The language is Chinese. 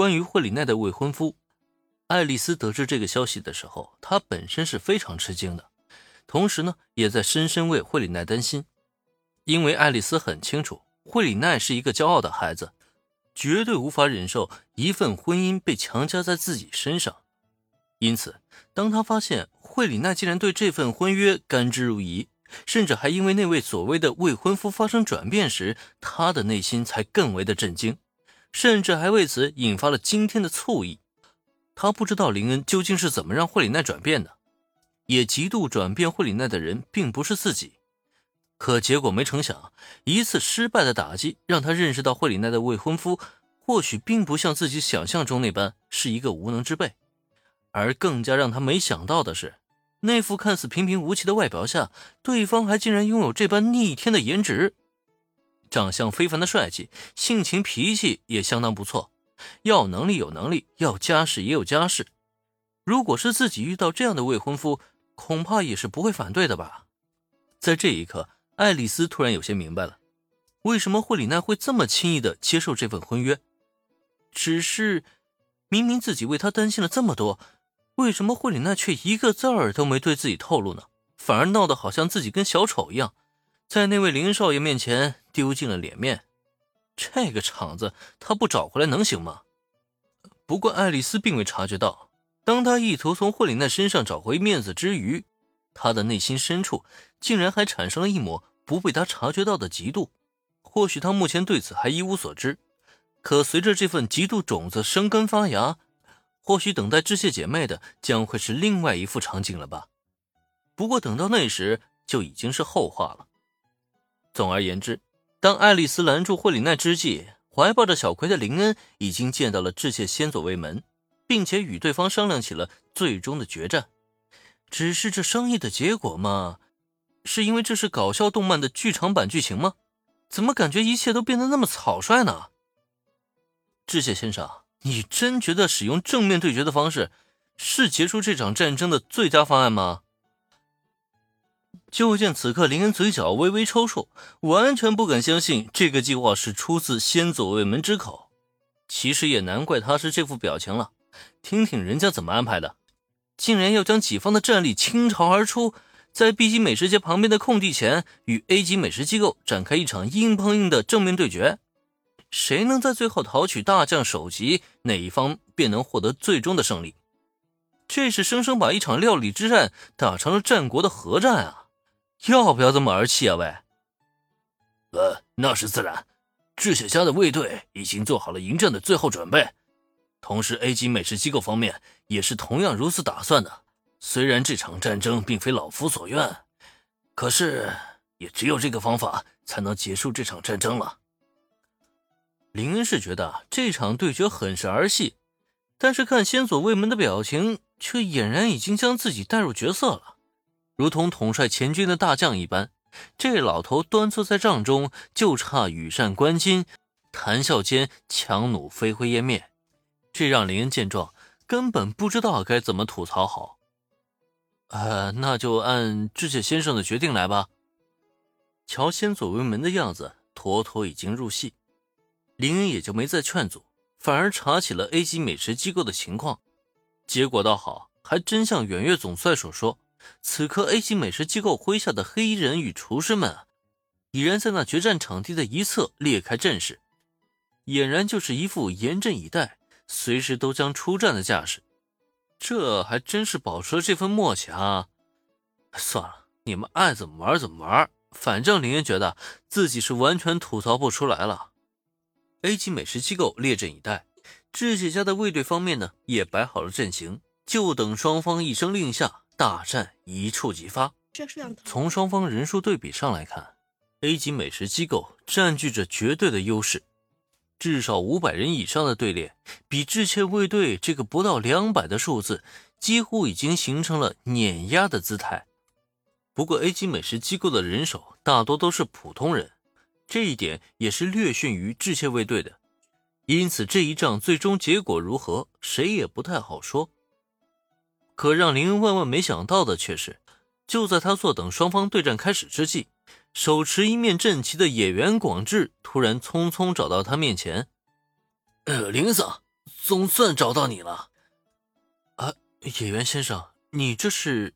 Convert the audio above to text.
关于惠里奈的未婚夫。爱丽丝得知这个消息的时候，她本身是非常吃惊的，同时呢，也在深深为惠里奈担心，因为爱丽丝很清楚，惠里奈是一个骄傲的孩子，绝对无法忍受一份婚姻被强加在自己身上。因此，当他发现惠里奈竟然对这份婚约甘之如饴，甚至还因为那位所谓的未婚夫发生转变时，他的内心才更为的震惊，甚至还为此引发了惊天的醋意。他不知道林恩究竟是怎么让惠里奈转变的，也极度转变惠里奈的人并不是自己。可结果没成想，一次失败的打击让他认识到惠里奈的未婚夫或许并不像自己想象中那般是一个无能之辈，而更加让他没想到的是，那副看似平平无奇的外表下，对方还竟然拥有这般逆天的颜值，长相非凡的帅气，性情脾气也相当不错。要能力有能力，要家世也有家世。如果是自己遇到这样的未婚夫，恐怕也是不会反对的吧。在这一刻，爱丽丝突然有些明白了，为什么惠里奈会这么轻易的接受这份婚约。只是，明明自己为他担心了这么多，为什么惠里奈却一个字儿都没对自己透露呢？反而闹得好像自己跟小丑一样，在那位林少爷面前丢尽了脸面。这个场子他不找回来能行吗？不过爱丽丝并未察觉到，当她意图从惠里奈身上找回面子之余，她的内心深处竟然还产生了一抹不被他察觉到的嫉妒。或许他目前对此还一无所知，可随着这份嫉妒种子生根发芽，或许等待致谢姐妹的将会是另外一副场景了吧。不过等到那时就已经是后话了。总而言之。当爱丽丝拦住惠里奈之际，怀抱着小葵的林恩已经见到了致谢先佐卫门，并且与对方商量起了最终的决战。只是这商议的结果嘛，是因为这是搞笑动漫的剧场版剧情吗？怎么感觉一切都变得那么草率呢？致谢先生，你真觉得使用正面对决的方式是结束这场战争的最佳方案吗？就见此刻，林恩嘴角微微抽搐，完全不敢相信这个计划是出自先祖卫门之口。其实也难怪他是这副表情了，听听人家怎么安排的，竟然要将己方的战力倾巢而出，在 B 级美食街旁边的空地前与 A 级美食机构展开一场硬碰硬的正面对决，谁能在最后讨取大将首级，哪一方便能获得最终的胜利。这是生生把一场料理之战打成了战国的核战啊！要不要这么儿戏啊？喂，呃，那是自然。智雪家的卫队已经做好了迎战的最后准备，同时 A 级美食机构方面也是同样如此打算的。虽然这场战争并非老夫所愿，可是也只有这个方法才能结束这场战争了。林恩是觉得这场对决很是儿戏，但是看先佐卫门的表情，却俨然已经将自己带入角色了。如同统帅前军的大将一般，这老头端坐在帐中，就差羽扇纶巾，谈笑间强弩飞灰烟灭。这让林恩见状，根本不知道该怎么吐槽好。呃，那就按致谢先生的决定来吧。乔先左卫门的样子，妥妥已经入戏。林恩也就没再劝阻，反而查起了 A 级美食机构的情况。结果倒好，还真像远月总帅所说。此刻，A 级美食机构麾下的黑衣人与厨师们，已然在那决战场地的一侧列开阵势，俨然就是一副严阵以待、随时都将出战的架势。这还真是保持了这份默契啊！算了，你们爱怎么玩怎么玩，反正林恩觉得自己是完全吐槽不出来了。A 级美食机构列阵以待，智姐家的卫队方面呢，也摆好了阵型，就等双方一声令下。大战一触即发。从双方人数对比上来看，A 级美食机构占据着绝对的优势，至少五百人以上的队列，比致歉卫队这个不到两百的数字，几乎已经形成了碾压的姿态。不过 A 级美食机构的人手大多都是普通人，这一点也是略逊于致歉卫队的，因此这一仗最终结果如何，谁也不太好说。可让林恩万万没想到的却是，就在他坐等双方对战开始之际，手持一面阵旗的野原广志突然匆匆找到他面前。“呃，林恩桑，总算找到你了。啊，野原先生，你这是